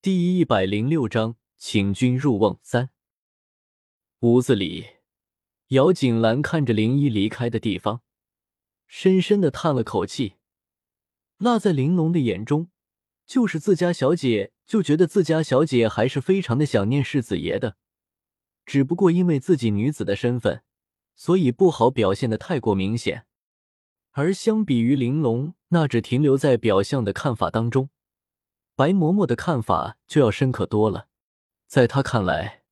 第一百零六章，请君入瓮三。屋子里，姚景兰看着林一离开的地方，深深的叹了口气。那在玲珑的眼中，就是自家小姐，就觉得自家小姐还是非常的想念世子爷的，只不过因为自己女子的身份，所以不好表现的太过明显。而相比于玲珑那只停留在表象的看法当中。白嬷嬷的看法就要深刻多了，在他看来，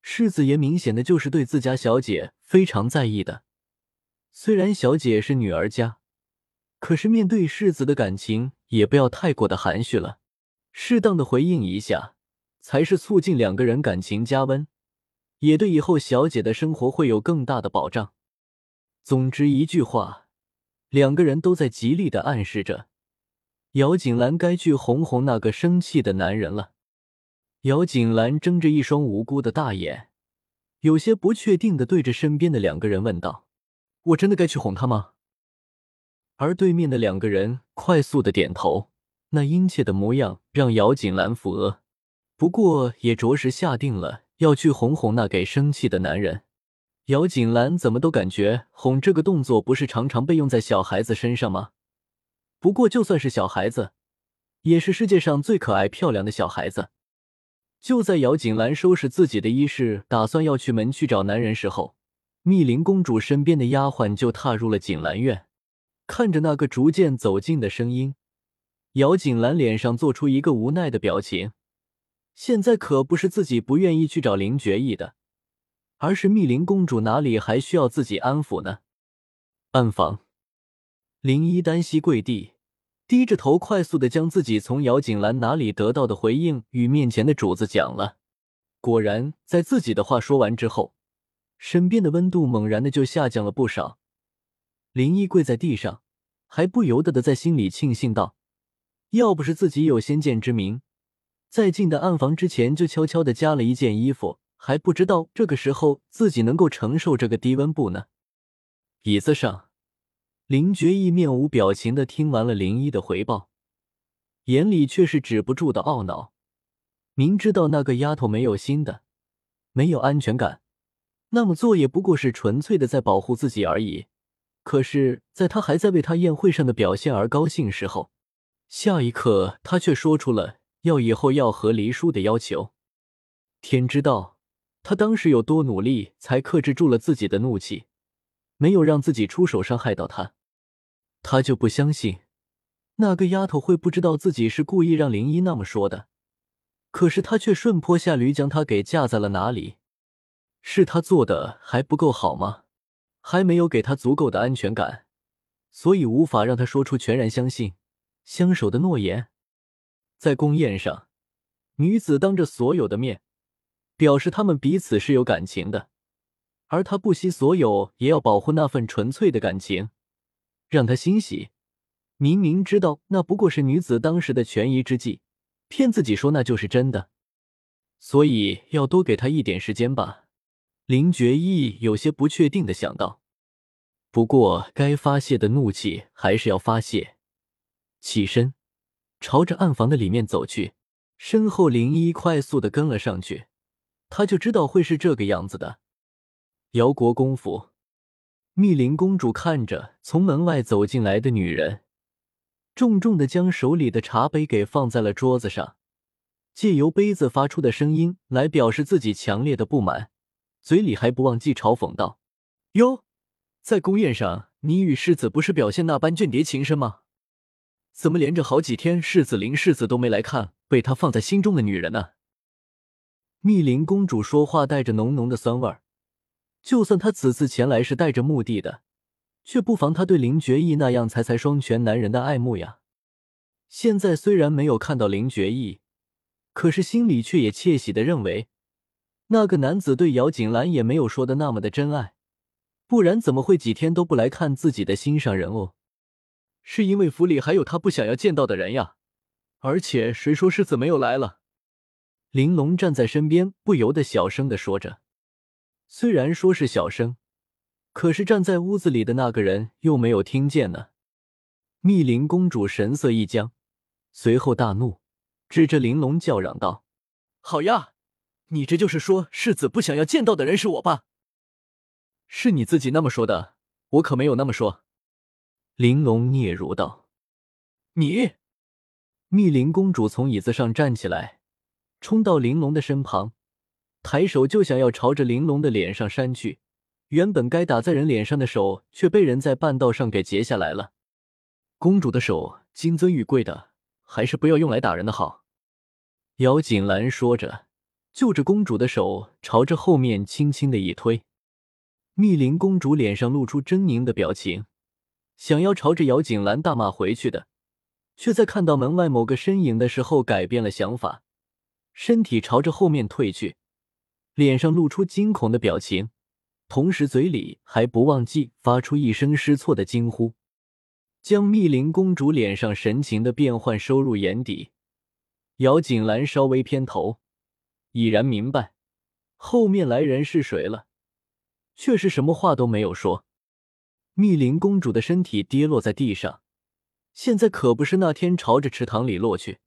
世子爷明显的就是对自家小姐非常在意的。虽然小姐是女儿家，可是面对世子的感情也不要太过的含蓄了，适当的回应一下，才是促进两个人感情加温，也对以后小姐的生活会有更大的保障。总之一句话，两个人都在极力的暗示着。姚锦兰该去哄哄那个生气的男人了。姚锦兰睁着一双无辜的大眼，有些不确定的对着身边的两个人问道：“我真的该去哄他吗？”而对面的两个人快速的点头，那殷切的模样让姚锦兰扶额。不过也着实下定了要去哄哄那给生气的男人。姚锦兰怎么都感觉哄这个动作不是常常被用在小孩子身上吗？不过，就算是小孩子，也是世界上最可爱漂亮的小孩子。就在姚锦兰收拾自己的衣饰，打算要去门去找男人时候，密林公主身边的丫鬟就踏入了锦兰院。看着那个逐渐走近的声音，姚锦兰脸上做出一个无奈的表情。现在可不是自己不愿意去找林觉意的，而是密林公主哪里还需要自己安抚呢？暗房。林一单膝跪地，低着头，快速的将自己从姚景兰哪里得到的回应与面前的主子讲了。果然，在自己的话说完之后，身边的温度猛然的就下降了不少。林一跪在地上，还不由得的在心里庆幸道：“要不是自己有先见之明，在进的暗房之前就悄悄的加了一件衣服，还不知道这个时候自己能够承受这个低温不呢。”椅子上。林觉意面无表情的听完了林一的回报，眼里却是止不住的懊恼。明知道那个丫头没有心的，没有安全感，那么做也不过是纯粹的在保护自己而已。可是，在他还在为他宴会上的表现而高兴时候，下一刻他却说出了要以后要和黎叔的要求。天知道，他当时有多努力，才克制住了自己的怒气，没有让自己出手伤害到他。他就不相信那个丫头会不知道自己是故意让林一那么说的，可是他却顺坡下驴将她给架在了哪里？是他做的还不够好吗？还没有给他足够的安全感，所以无法让他说出全然相信、相守的诺言。在宫宴上，女子当着所有的面表示他们彼此是有感情的，而他不惜所有也要保护那份纯粹的感情。让他欣喜，明明知道那不过是女子当时的权宜之计，骗自己说那就是真的，所以要多给他一点时间吧。林觉意有些不确定的想到。不过该发泄的怒气还是要发泄。起身，朝着暗房的里面走去，身后林一快速的跟了上去。他就知道会是这个样子的。姚国公府。密林公主看着从门外走进来的女人，重重的将手里的茶杯给放在了桌子上，借由杯子发出的声音来表示自己强烈的不满，嘴里还不忘记嘲讽道：“哟，在宫宴上，你与世子不是表现那般隽洁情深吗？怎么连着好几天世子林世子都没来看被他放在心中的女人呢？”密林公主说话带着浓浓的酸味儿。就算他此次前来是带着目的的，却不妨他对林觉意那样才才双全男人的爱慕呀。现在虽然没有看到林觉意，可是心里却也窃喜的认为，那个男子对姚锦兰也没有说的那么的真爱，不然怎么会几天都不来看自己的心上人哦？是因为府里还有他不想要见到的人呀。而且谁说世子没有来了？玲珑站在身边，不由得小声的说着。虽然说是小声，可是站在屋子里的那个人又没有听见呢。密林公主神色一僵，随后大怒，指着玲珑叫嚷道：“好呀，你这就是说世子不想要见到的人是我吧？是你自己那么说的，我可没有那么说。”玲珑嗫嚅道：“你！”密林公主从椅子上站起来，冲到玲珑的身旁，抬手就想要朝着玲珑的脸上扇去。原本该打在人脸上的手，却被人在半道上给截下来了。公主的手金尊玉贵的，还是不要用来打人的好。姚锦兰说着，就着公主的手朝着后面轻轻的一推。密林公主脸上露出狰狞的表情，想要朝着姚锦兰大骂回去的。却在看到门外某个身影的时候改变了想法，身体朝着后面退去，脸上露出惊恐的表情，同时嘴里还不忘记发出一声失措的惊呼，将密林公主脸上神情的变换收入眼底。姚锦兰稍微偏头，已然明白后面来人是谁了，却是什么话都没有说。密林公主的身体跌落在地上。现在可不是那天朝着池塘里落去，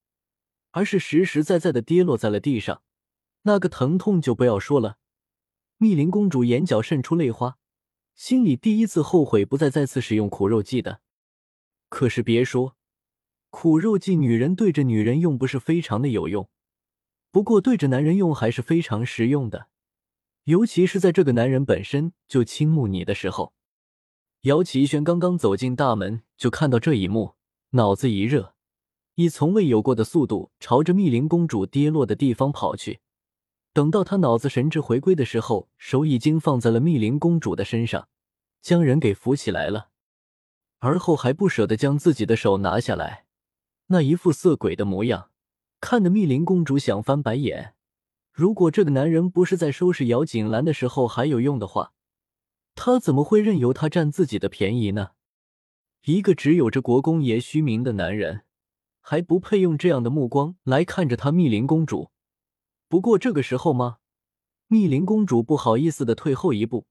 而是实实在在的跌落在了地上，那个疼痛就不要说了。密林公主眼角渗出泪花，心里第一次后悔不再再次使用苦肉计的。可是别说苦肉计，女人对着女人用不是非常的有用，不过对着男人用还是非常实用的，尤其是在这个男人本身就倾慕你的时候。姚奇轩刚刚走进大门，就看到这一幕，脑子一热，以从未有过的速度朝着密林公主跌落的地方跑去。等到他脑子神智回归的时候，手已经放在了密林公主的身上，将人给扶起来了，而后还不舍得将自己的手拿下来，那一副色鬼的模样，看得密林公主想翻白眼。如果这个男人不是在收拾姚锦兰的时候还有用的话，他怎么会任由他占自己的便宜呢？一个只有着国公爷虚名的男人，还不配用这样的目光来看着他密林公主。不过这个时候吗？密林公主不好意思的退后一步，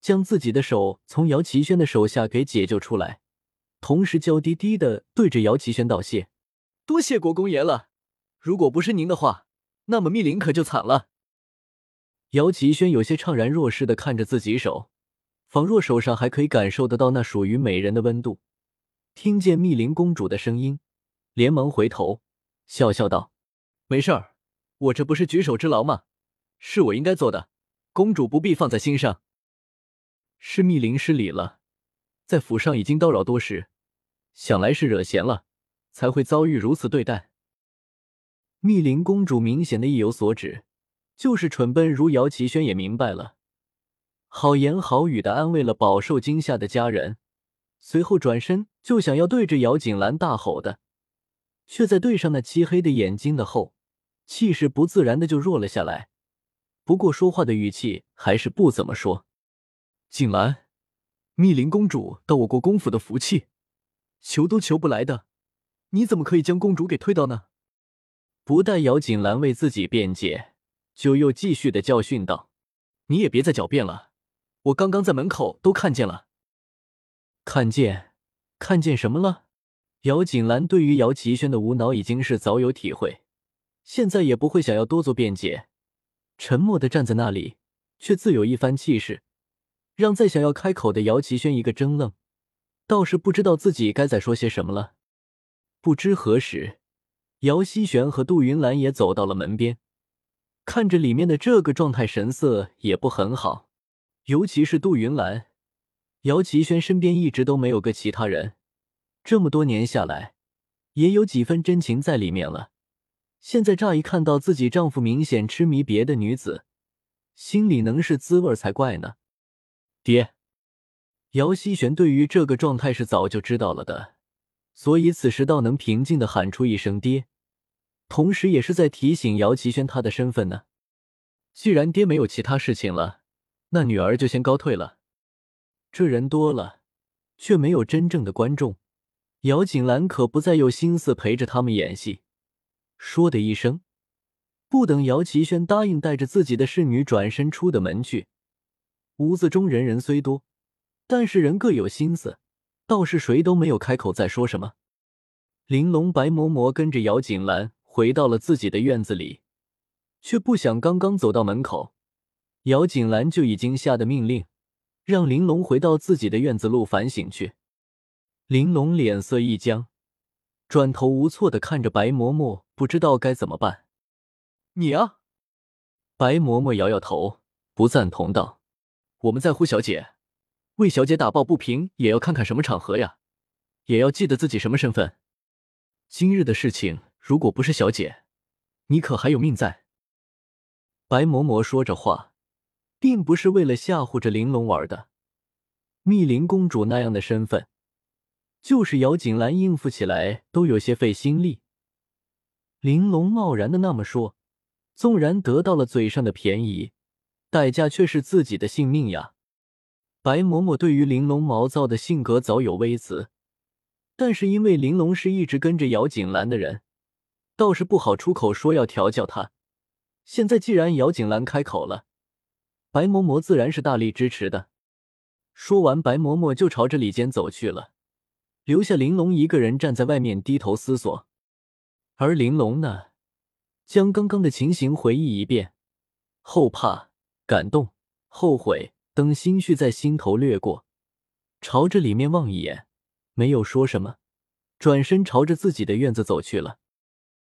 将自己的手从姚奇轩的手下给解救出来，同时娇滴滴的对着姚奇轩道谢：“多谢国公爷了，如果不是您的话，那么密林可就惨了。”姚奇轩有些怅然若失的看着自己手。仿若手上还可以感受得到那属于美人的温度，听见密林公主的声音，连忙回头笑笑道：“没事儿，我这不是举手之劳吗？是我应该做的，公主不必放在心上。是密林失礼了，在府上已经叨扰多时，想来是惹嫌了，才会遭遇如此对待。”密林公主明显的意有所指，就是蠢笨如姚奇轩也明白了。好言好语的安慰了饱受惊吓的家人，随后转身就想要对着姚锦兰大吼的，却在对上那漆黑的眼睛的后，气势不自然的就弱了下来。不过说话的语气还是不怎么说。锦兰，密林公主到我国公府的福气，求都求不来的，你怎么可以将公主给推倒呢？不待姚锦兰为自己辩解，就又继续的教训道：“你也别再狡辩了。”我刚刚在门口都看见了，看见，看见什么了？姚锦兰对于姚奇轩的无脑已经是早有体会，现在也不会想要多做辩解，沉默的站在那里，却自有一番气势，让再想要开口的姚奇轩一个怔愣，倒是不知道自己该再说些什么了。不知何时，姚希玄和杜云兰也走到了门边，看着里面的这个状态，神色也不很好。尤其是杜云兰，姚奇轩身边一直都没有个其他人，这么多年下来，也有几分真情在里面了。现在乍一看到自己丈夫明显痴迷别的女子，心里能是滋味才怪呢。爹，姚希玄对于这个状态是早就知道了的，所以此时倒能平静的喊出一声爹，同时也是在提醒姚奇轩他的身份呢。既然爹没有其他事情了。那女儿就先告退了。这人多了，却没有真正的观众。姚锦兰可不再有心思陪着他们演戏。说的一声，不等姚奇轩答应带着自己的侍女转身出的门去，屋子中人人虽多，但是人各有心思，倒是谁都没有开口再说什么。玲珑、白嬷嬷跟着姚锦兰回到了自己的院子里，却不想刚刚走到门口，姚锦兰就已经下的命令，让玲珑回到自己的院子路反省去。玲珑脸色一僵，转头无措的看着白嬷嬷，不知道该怎么办。你啊！白嬷嬷摇摇头，不赞同道：“我们在乎小姐，为小姐打抱不平，也要看看什么场合呀，也要记得自己什么身份。今日的事情，如果不是小姐，你可还有命在？”白嬷嬷说着话，并不是为了吓唬着玲珑玩的。密林公主那样的身份。就是姚锦兰应付起来都有些费心力。玲珑贸然的那么说，纵然得到了嘴上的便宜，代价却是自己的性命呀。白嬷嬷对于玲珑毛躁的性格早有微词，但是因为玲珑是一直跟着姚锦兰的人，倒是不好出口说要调教她。现在既然姚锦兰开口了，白嬷嬷自然是大力支持的。说完，白嬷嬷就朝着里间走去了。留下玲珑一个人站在外面低头思索，而玲珑呢，将刚刚的情形回忆一遍，后怕、感动、后悔等心绪在心头掠过，朝着里面望一眼，没有说什么，转身朝着自己的院子走去了。